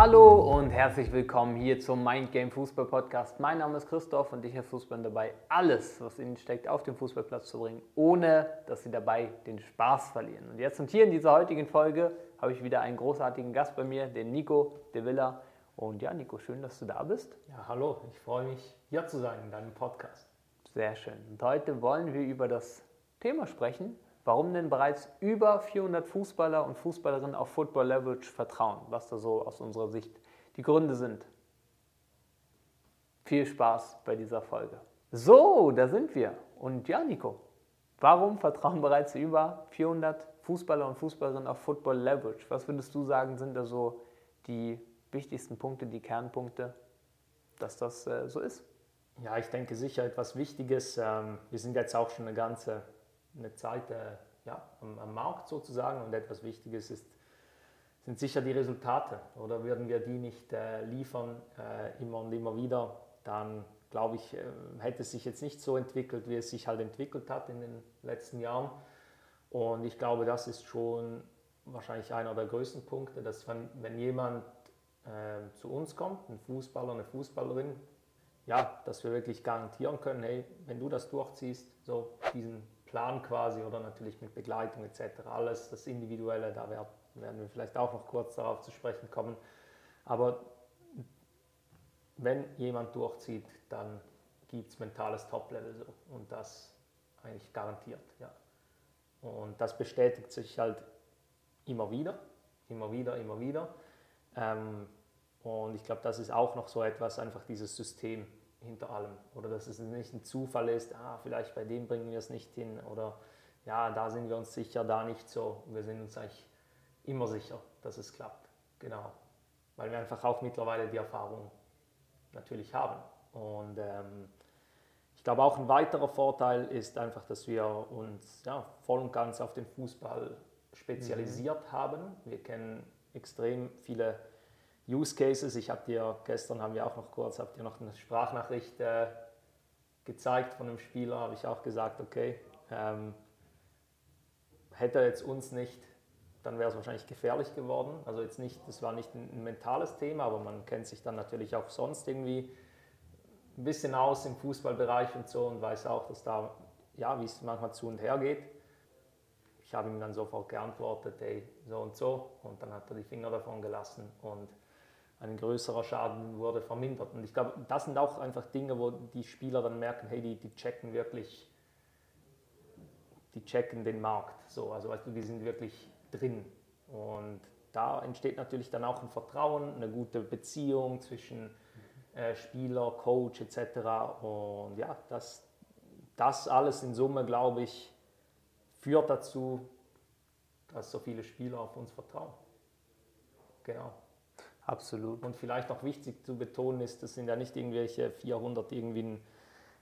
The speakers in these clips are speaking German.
Hallo und herzlich willkommen hier zum Mind Game Fußball Podcast. Mein Name ist Christoph und ich helfe Fußballern dabei, alles, was ihnen steckt, auf den Fußballplatz zu bringen, ohne dass sie dabei den Spaß verlieren. Und jetzt und hier in dieser heutigen Folge habe ich wieder einen großartigen Gast bei mir, den Nico de Villa. Und ja, Nico, schön, dass du da bist. Ja, hallo, ich freue mich, hier zu sein in deinem Podcast. Sehr schön. Und heute wollen wir über das Thema sprechen, warum denn bereits über 400 Fußballer und Fußballerinnen auf Football Leverage vertrauen, was da so aus unserer Sicht die Gründe sind. Viel Spaß bei dieser Folge. So, da sind wir. Und ja, Nico, warum vertrauen bereits über 400 Fußballer und Fußballerinnen auf Football Leverage? Was würdest du sagen, sind da so die wichtigsten Punkte, die Kernpunkte, dass das äh, so ist? Ja, ich denke sicher etwas Wichtiges. Ähm, wir sind jetzt auch schon eine ganze eine Zeit äh, ja, am, am, Markt sozusagen und etwas Wichtiges ist, sind sicher die Resultate. Oder würden wir die nicht äh, liefern, äh, immer und immer wieder, dann glaube ich, hätte es sich jetzt nicht so entwickelt, wie es sich halt entwickelt hat in den letzten Jahren. Und ich glaube, das ist schon wahrscheinlich einer der größten Punkte, dass wenn, wenn jemand äh, zu uns kommt, ein Fußballer, eine Fußballerin, ja, dass wir wirklich garantieren können, hey, wenn du das durchziehst, so diesen Plan quasi oder natürlich mit Begleitung etc. Alles das Individuelle, da werden wir vielleicht auch noch kurz darauf zu sprechen kommen. Aber wenn jemand durchzieht, dann gibt es mentales Top-Level so und das eigentlich garantiert. Ja. Und das bestätigt sich halt immer wieder, immer wieder, immer wieder. Ähm, und ich glaube, das ist auch noch so etwas, einfach dieses System hinter allem. Oder dass es nicht ein Zufall ist, ah, vielleicht bei dem bringen wir es nicht hin oder ja, da sind wir uns sicher, da nicht so. Wir sind uns eigentlich immer sicher, dass es klappt. Genau. Weil wir einfach auch mittlerweile die Erfahrung natürlich haben. Und ähm, ich glaube auch ein weiterer Vorteil ist einfach, dass wir uns ja, voll und ganz auf den Fußball spezialisiert mhm. haben. Wir kennen extrem viele Use Cases. Ich habe dir gestern haben wir auch noch kurz, habt ihr noch eine Sprachnachricht äh, gezeigt von einem Spieler, habe ich auch gesagt, okay, ähm, hätte er jetzt uns nicht, dann wäre es wahrscheinlich gefährlich geworden. Also jetzt nicht, das war nicht ein, ein mentales Thema, aber man kennt sich dann natürlich auch sonst irgendwie ein bisschen aus im Fußballbereich und so und weiß auch, dass da, ja, wie es manchmal zu und her geht. Ich habe ihm dann sofort geantwortet, hey, so und so. Und dann hat er die Finger davon gelassen und ein größerer Schaden wurde vermindert. Und ich glaube, das sind auch einfach Dinge, wo die Spieler dann merken, hey, die, die checken wirklich, die checken den Markt. So, also weißt du, die sind wirklich drin. Und da entsteht natürlich dann auch ein Vertrauen, eine gute Beziehung zwischen äh, Spieler, Coach etc. Und ja, das, das alles in Summe, glaube ich, führt dazu, dass so viele Spieler auf uns vertrauen. Genau. Absolut. Und vielleicht noch wichtig zu betonen ist, das sind ja nicht irgendwelche 400 irgendwie einen,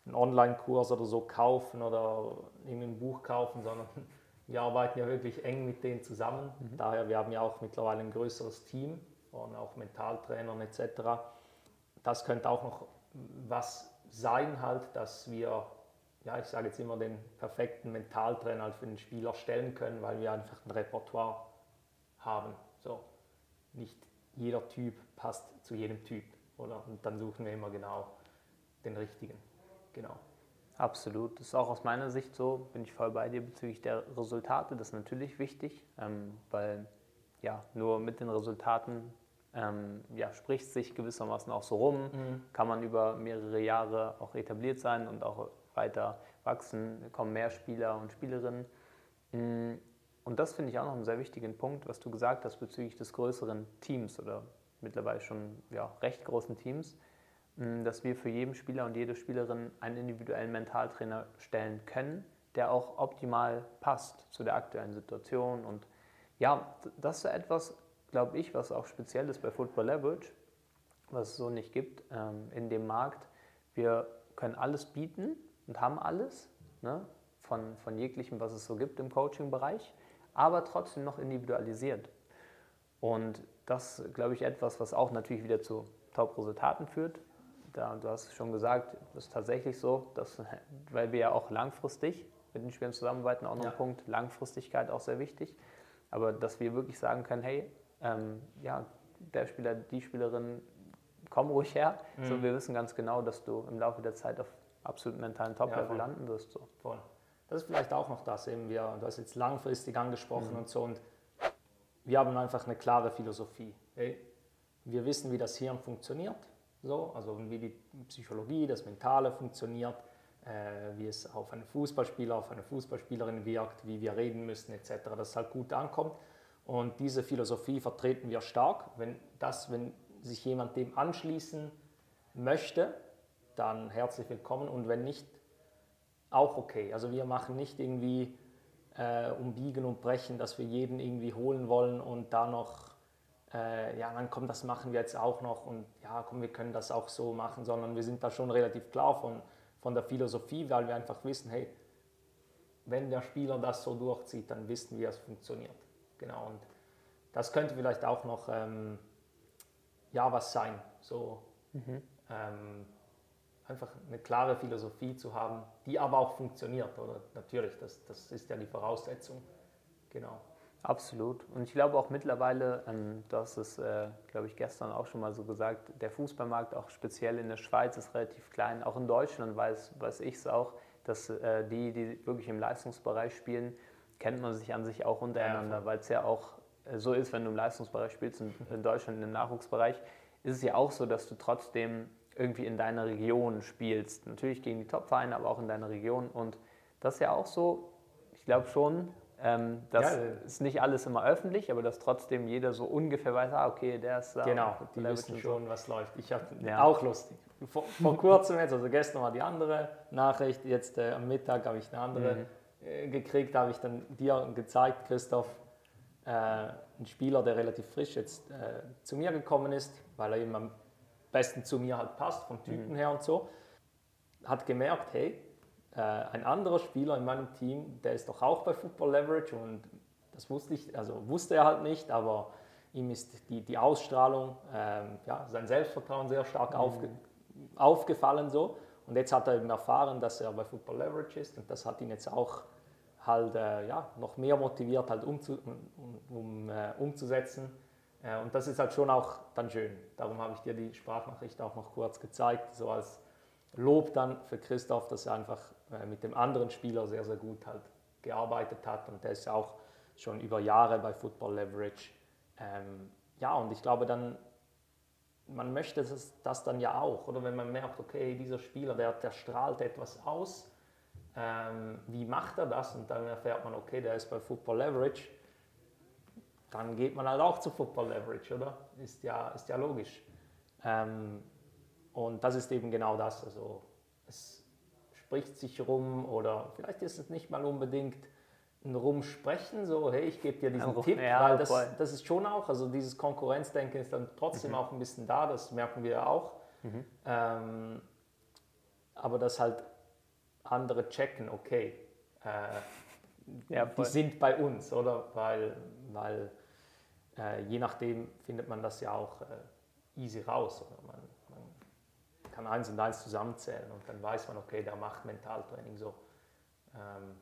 einen Online-Kurs oder so kaufen oder ein Buch kaufen, sondern wir arbeiten ja wirklich eng mit denen zusammen. Mhm. Daher, wir haben ja auch mittlerweile ein größeres Team und auch Mentaltrainern etc. Das könnte auch noch was sein halt, dass wir, ja ich sage jetzt immer, den perfekten Mentaltrainer halt für den Spieler stellen können, weil wir einfach ein Repertoire haben. So, nicht jeder Typ passt zu jedem Typ. Oder? Und dann suchen wir immer genau den richtigen. Genau. Absolut. Das ist auch aus meiner Sicht so, bin ich voll bei dir bezüglich der Resultate. Das ist natürlich wichtig, ähm, weil ja, nur mit den Resultaten ähm, ja, spricht sich gewissermaßen auch so rum, mhm. kann man über mehrere Jahre auch etabliert sein und auch weiter wachsen, kommen mehr Spieler und Spielerinnen. Mhm. Und das finde ich auch noch einen sehr wichtigen Punkt, was du gesagt hast bezüglich des größeren Teams oder mittlerweile schon ja, recht großen Teams, mm, dass wir für jeden Spieler und jede Spielerin einen individuellen Mentaltrainer stellen können, der auch optimal passt zu der aktuellen Situation. Und ja, das ist etwas, glaube ich, was auch speziell ist bei Football Leverage, was es so nicht gibt ähm, in dem Markt. Wir können alles bieten und haben alles ne, von, von jeglichem, was es so gibt im Coaching-Bereich aber trotzdem noch individualisiert. Und das ist, glaube ich, etwas, was auch natürlich wieder zu Top-Resultaten führt. Da, du hast schon gesagt, das ist tatsächlich so, dass, weil wir ja auch langfristig mit den Spielern zusammenarbeiten, auch noch ja. ein Punkt, Langfristigkeit auch sehr wichtig. Aber dass wir wirklich sagen können, hey, ähm, ja, der Spieler, die Spielerin, komm ruhig her. Mhm. So, wir wissen ganz genau, dass du im Laufe der Zeit auf absolut mentalen Top-Level ja, landen wirst. So. Voll. Das ist vielleicht auch noch das, eben wir, du hast jetzt langfristig angesprochen mhm. und so und wir haben einfach eine klare Philosophie. Hey, wir wissen, wie das Hirn funktioniert, so, also wie die Psychologie, das Mentale funktioniert, äh, wie es auf einen Fußballspieler, auf eine Fußballspielerin wirkt, wie wir reden müssen etc., dass es halt gut ankommt. Und diese Philosophie vertreten wir stark. Wenn, das, wenn sich jemand dem anschließen möchte, dann herzlich willkommen und wenn nicht, auch okay. Also wir machen nicht irgendwie äh, umbiegen und brechen, dass wir jeden irgendwie holen wollen und da noch, äh, ja, dann komm, das machen wir jetzt auch noch und ja, komm, wir können das auch so machen, sondern wir sind da schon relativ klar von, von der Philosophie, weil wir einfach wissen, hey, wenn der Spieler das so durchzieht, dann wissen wir, es funktioniert. Genau, und das könnte vielleicht auch noch ähm, ja, was sein. So, mhm. ähm, einfach eine klare Philosophie zu haben, die aber auch funktioniert. Oder natürlich, das, das ist ja die Voraussetzung. Genau. Absolut. Und ich glaube auch mittlerweile, ähm, du hast es, äh, glaube ich, gestern auch schon mal so gesagt, der Fußballmarkt auch speziell in der Schweiz ist relativ klein. Auch in Deutschland weiß, weiß ich es auch, dass äh, die, die wirklich im Leistungsbereich spielen, kennt man sich an sich auch untereinander, ja, weil es ja auch äh, so ist, wenn du im Leistungsbereich spielst, in, in Deutschland im Nachwuchsbereich, ist es ja auch so, dass du trotzdem irgendwie in deiner Region spielst. Natürlich gegen die Top-Vereine, aber auch in deiner Region. Und das ist ja auch so, ich glaube schon, ähm, das ja, ist nicht alles immer öffentlich, aber dass trotzdem jeder so ungefähr weiß, ah, okay, der ist da. Genau, die wissen schon, was läuft. Ich habe ja. auch lustig. Vor, vor, kurzem jetzt, also gestern war die andere Nachricht, jetzt äh, am Mittag habe ich eine andere mhm. äh, gekriegt, habe ich dann dir gezeigt, Christoph, äh, ein Spieler, der relativ frisch jetzt äh, zu mir gekommen ist, weil er eben am besten zu mir halt passt, vom Typen mhm. her und so, hat gemerkt, hey, äh, ein anderer Spieler in meinem Team, der ist doch auch bei Football Leverage und das wusste ich, also wusste er halt nicht, aber ihm ist die, die Ausstrahlung, ähm, ja, sein Selbstvertrauen sehr stark mhm. aufge, aufgefallen so. Und jetzt hat er eben erfahren, dass er bei Football Leverage ist und das hat ihn jetzt auch halt äh, ja, noch mehr motiviert, halt umzu, um, um äh, umzusetzen. Äh, und das ist halt schon auch dann schön. Darum habe ich dir die Sprachnachricht auch noch kurz gezeigt, so als Lob dann für Christoph, dass er einfach äh, mit dem anderen Spieler sehr, sehr gut halt gearbeitet hat und der ist ja auch schon über Jahre bei Football Leverage. Ähm, ja, und ich glaube dann, man möchte das, das, dann ja auch, oder wenn man merkt, okay, dieser Spieler, der, der strahlt etwas aus, ähm, wie macht er das? Und dann erfährt man, okay, der ist bei Football Leverage, dann geht man halt auch zu Football Leverage, oder? Ist ja, ist ja logisch. Ähm, und das ist eben genau das. Also es spricht sich rum oder vielleicht ist es nicht mal unbedingt ein Rumsprechen, so hey, ich gebe dir diesen ja, Tipp, ja, weil das, das ist schon auch, also dieses Konkurrenzdenken ist dann trotzdem mhm. auch ein bisschen da, das merken wir ja auch. Mhm. Ähm, aber das halt andere checken, okay, äh, ja, die sind bei uns, oder? Weil, weil äh, je nachdem findet man das ja auch äh, easy raus. Oder man, man, kann eins und eins zusammenzählen und dann weiß man, okay, der macht Mentaltraining so. Ähm, genau.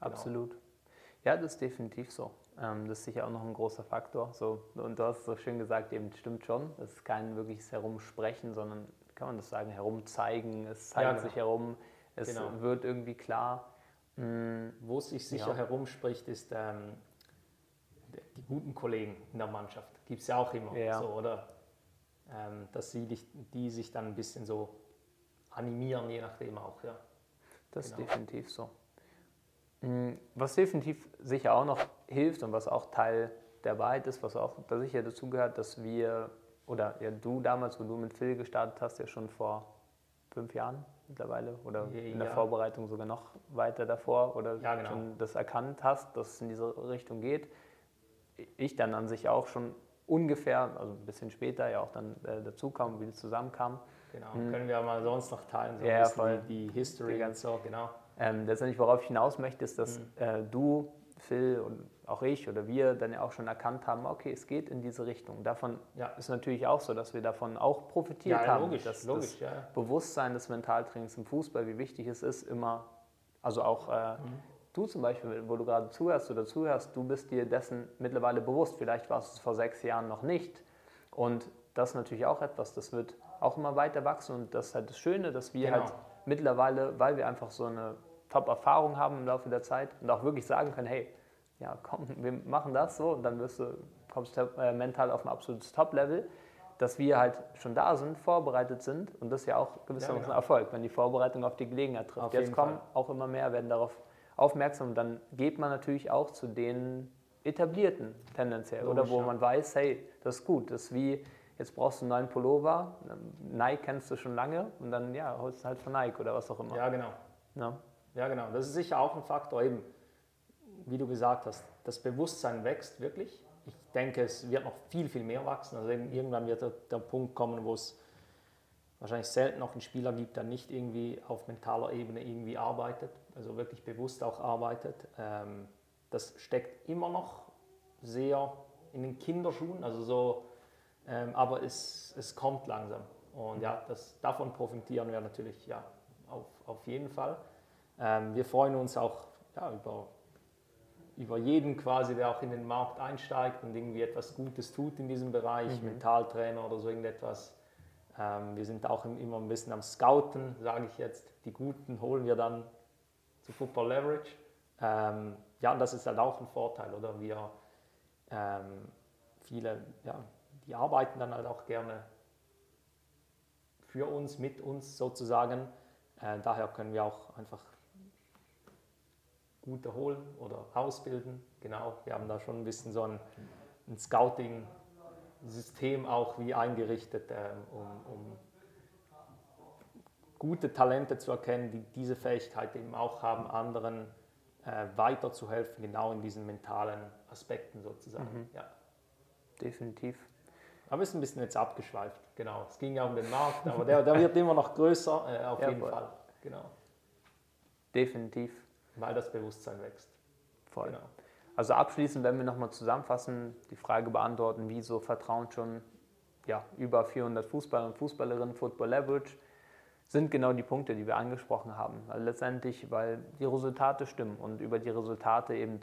Absolut. Ja, das ist definitiv so. Ähm, das ist sicher auch noch ein großer Faktor. So, und du hast so schön gesagt, eben stimmt schon. Es ist kein wirkliches Herumsprechen, sondern, kann man das sagen, herumzeigen. Es zeigt ja, genau. sich herum, es genau. wird irgendwie klar. Mm, Wo es sich sicher ja. herumspricht, ist ähm, die guten Kollegen in der Mannschaft. Gibt es ja auch immer ja. so, oder? Ähm, dass sie dich, die sich dann ein bisschen so animieren, je nachdem auch, ja. Das genau. ist definitiv so. Mm, was definitiv sicher auch noch hilft und was auch Teil der Wahrheit ist, was auch da sicher dazu gehört, dass wir, oder ja, du damals, wo du mit Phil gestartet hast, ja schon vor fünf Jahren mittlerweile oder ja. in der Vorbereitung sogar noch weiter davor oder ja, genau. schon das erkannt hast, dass es in diese Richtung geht, ich dann an sich auch schon ungefähr, also ein bisschen später ja auch dann äh, dazu kam, wie es zusammenkam. Genau, hm. können wir mal sonst noch teilen, so ja, voll. Die, die History und so, genau. Ähm, letztendlich, worauf ich hinaus möchte, ist, dass hm. äh, du, Phil und auch ich oder wir dann ja auch schon erkannt haben, okay, es geht in diese Richtung. Davon ja. ist natürlich auch so, dass wir davon auch profitiert ja, haben. Logisch, dass logisch, das ja. Bewusstsein des Mentaltrainings im Fußball, wie wichtig es ist, immer, also auch äh, mhm du zum Beispiel, wo du gerade zuhörst oder zuhörst, du bist dir dessen mittlerweile bewusst. Vielleicht warst du es vor sechs Jahren noch nicht. Und das ist natürlich auch etwas, das wird auch immer weiter wachsen und das ist halt das Schöne, dass wir Genau. halt mittlerweile, weil wir einfach so eine Top-Erfahrung haben im Laufe der Zeit und auch wirklich sagen können, hey, ja komm, wir machen das so und dann wirst du, kommst du äh, mental auf ein absolutes Top-Level, dass wir halt schon da sind, vorbereitet sind und das ist ja auch gewissermaßen Ja, genau. Erfolg, wenn die Vorbereitung auf die Gelegenheit trifft. Auf Jetzt kommen Fall. auch immer mehr, werden darauf aufmerksam und dann geht man natürlich auch zu den etablierten tendenziell oder Logisch, wo ja. man weiß, hey, das ist gut, das ist wie, jetzt brauchst du einen neuen Pullover, Nike kennst du schon lange und dann ja, holst du halt von Nike oder was auch immer. Ja, genau. Ja. Ja, genau. Das ist sicher auch ein Faktor, eben, wie du gesagt hast, das Bewusstsein wächst wirklich. Ich denke, es wird noch viel, viel mehr wachsen. Also eben irgendwann wird der, der Punkt kommen, wo es wahrscheinlich selten noch einen Spieler gibt, der nicht irgendwie auf mentaler Ebene irgendwie arbeitet, also wirklich bewusst auch arbeitet. Ähm, das steckt immer noch sehr in den Kinderschuhen, also so, ähm, aber es, es kommt langsam. Und ja, das, davon profitieren wir natürlich ja, auf, auf jeden Fall. Ähm, wir freuen uns auch ja, über, über jeden quasi, der auch in den Markt einsteigt und irgendwie etwas Gutes tut in diesem Bereich, Mentaltrainer oder so irgendetwas. Ähm, wir sind auch im- immer ein bisschen am Scouten, sage ich jetzt. Die Guten holen wir dann zu Football Leverage. Ähm, ja, und das ist halt auch ein Vorteil, oder? Wir, ähm, viele, ja, die arbeiten dann halt auch gerne für uns, mit uns sozusagen. Äh, daher können wir auch einfach gute holen oder ausbilden. Genau, wir haben da schon ein bisschen so ein, ein Scouting-System auch wie eingerichtet, ähm, um, um gute Talente zu erkennen, die diese Fähigkeit eben auch haben, anderen äh, weiterzuhelfen, genau in diesen mentalen Aspekten sozusagen. Ja. Definitiv. Aber sind ein bisschen jetzt abgeschweift, genau. Es ging ja um den Markt, aber der, der wird immer noch größer, äh, auf Ja, jeden voll. Fall. Genau. Definitiv. Weil das Bewusstsein wächst. Voll. Genau. Also abschließend, wenn wir nochmal zusammenfassen, die Frage beantworten, wieso vertrauen schon ja, über 400 Fußballer und Fußballerinnen Football Leverage, sind genau die Punkte, die wir angesprochen haben. Also letztendlich, weil die Resultate stimmen und über die Resultate eben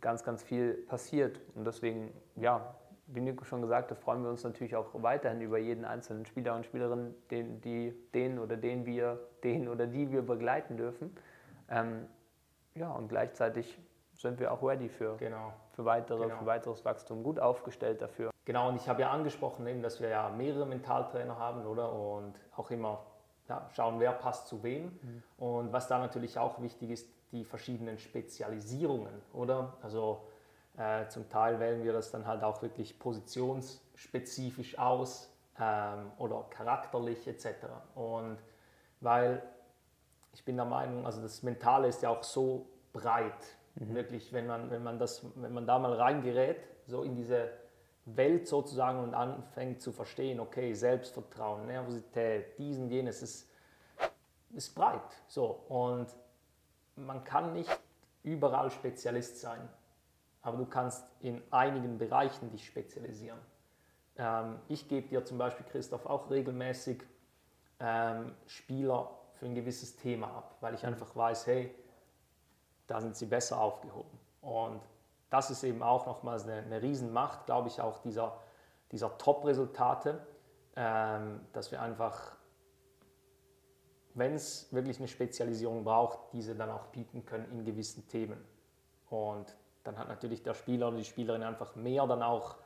ganz, ganz viel passiert. Und deswegen, ja, wie Nico schon gesagt hat, freuen wir uns natürlich auch weiterhin über jeden einzelnen Spieler und Spielerin, den, die, den oder den wir, den oder die wir begleiten dürfen. Ähm, ja, und gleichzeitig sind wir auch ready für, Genau. für, weitere, Genau. für weiteres Wachstum, gut aufgestellt dafür. Genau, und ich habe ja angesprochen, eben, dass wir ja mehrere Mentaltrainer haben, oder? Und auch immer schauen, wer passt zu wem. Und was da natürlich auch wichtig ist, die verschiedenen Spezialisierungen, oder? Also äh, zum Teil wählen wir das dann halt auch wirklich positionsspezifisch aus ähm, oder charakterlich etc. Und weil ich bin der Meinung, also das Mentale ist ja auch so breit, wirklich, wenn man, wenn, man das, wenn man da mal reingerät, so in diese Welt sozusagen und anfängt zu verstehen, okay, Selbstvertrauen, Nervosität, diesen, jenes, ist, ist breit. So. Und man kann nicht überall Spezialist sein, aber du kannst in einigen Bereichen dich spezialisieren. Ähm, ich gebe dir zum Beispiel, Christoph, auch regelmäßig ähm, Spieler für ein gewisses Thema ab, weil ich einfach weiß, hey, da sind sie besser aufgehoben. Und das ist eben auch nochmals eine, eine Riesenmacht, glaube ich, auch dieser, dieser Top-Resultate, ähm, dass wir einfach, wenn es wirklich eine Spezialisierung braucht, diese dann auch bieten können in gewissen Themen. Und dann hat natürlich der Spieler oder die Spielerin einfach mehr dann auch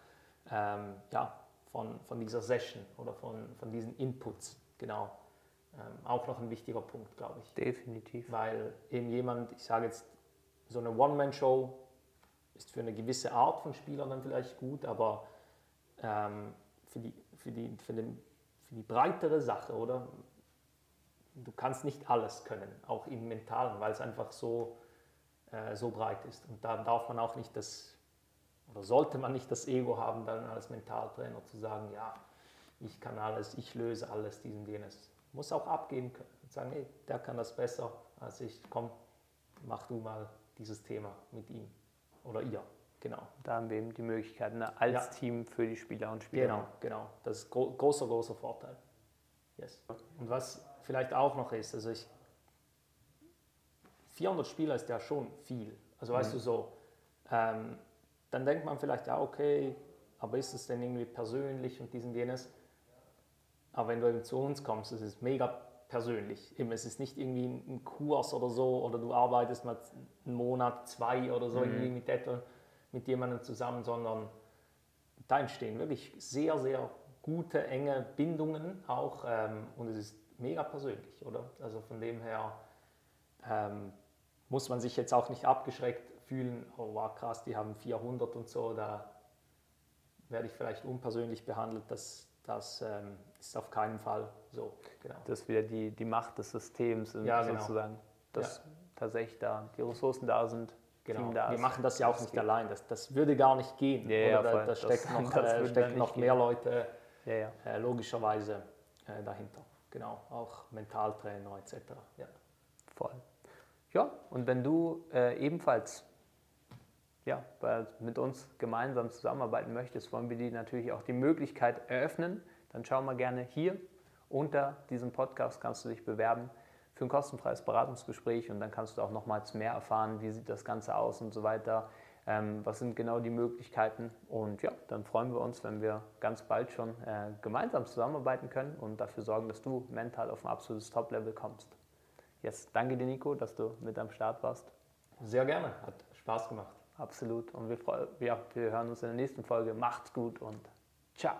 ähm, ja, von, von dieser Session oder von, von diesen Inputs. Genau. Ähm, auch noch ein wichtiger Punkt, glaube ich. Definitiv. Weil eben jemand, ich sage jetzt, so eine One-Man-Show ist für eine gewisse Art von Spielern dann vielleicht gut, aber ähm, für, die, für, die, für, den, für die breitere Sache, oder? Du kannst nicht alles können, auch im Mentalen, weil es einfach so, äh, so breit ist. Und da darf man auch nicht das, oder sollte man nicht das Ego haben, dann als Mentaltrainer zu sagen, ja, ich kann alles, ich löse alles, dies und jenes. Muss auch abgeben können und sagen, hey, der kann das besser als ich, komm, mach du mal dieses Thema mit ihm oder ihr. Genau. Da haben wir eben die Möglichkeit ne, als Ja. Team für die Spieler und Spieler. Genau, genau. Das ist gro großer, großer Vorteil. Yes. Und was vielleicht auch noch ist, also ich, 400 Spieler ist ja schon viel. Also weißt du so, ähm, dann denkt man vielleicht, ja okay, aber ist es denn irgendwie persönlich und dies und jenes? Aber wenn du eben zu uns kommst, es ist mega persönlich. Eben, es ist nicht irgendwie ein Kurs oder so, oder du arbeitest mal einen Monat, zwei oder so mhm. irgendwie mit, etwa, mit jemandem zusammen, sondern da entstehen wirklich sehr, sehr gute, enge Bindungen auch ähm, und es ist mega persönlich, oder? Also von dem her ähm, muss man sich jetzt auch nicht abgeschreckt fühlen, oh wow, krass, die haben 400 und so, da werde ich vielleicht unpersönlich behandelt, das, das ähm, ist auf keinen Fall so. Genau. Das ist wieder die, die Macht des Systems ja, genau. sozusagen, dass ja. tatsächlich da die Ressourcen da sind, Genau. Da wir machen das ja auch nicht geht. allein. Das, das würde gar nicht gehen. Ja, ja, da, da stecken noch, äh, stecken noch mehr Leute ja, äh, logischerweise äh, dahinter. Genau, auch Mentaltrainer etc. Ja. Voll. Ja, und wenn du äh, ebenfalls ja, mit uns gemeinsam zusammenarbeiten möchtest, wollen wir dir natürlich auch die Möglichkeit eröffnen. Dann schau mal gerne hier unter diesem Podcast, kannst du dich bewerben für ein kostenfreies Beratungsgespräch und dann kannst du auch nochmals mehr erfahren, wie sieht das Ganze aus und so weiter. Ähm, was sind genau die Möglichkeiten? Und ja, dann freuen wir uns, wenn wir ganz bald schon äh, gemeinsam zusammenarbeiten können und dafür sorgen, dass du mental auf ein absolutes Top-Level kommst. Jetzt danke dir, Nico, dass du mit am Start warst. Sehr gerne, hat Spaß gemacht. Absolut. Und wir, ja, wir hören uns in der nächsten Folge. Macht's gut und ciao.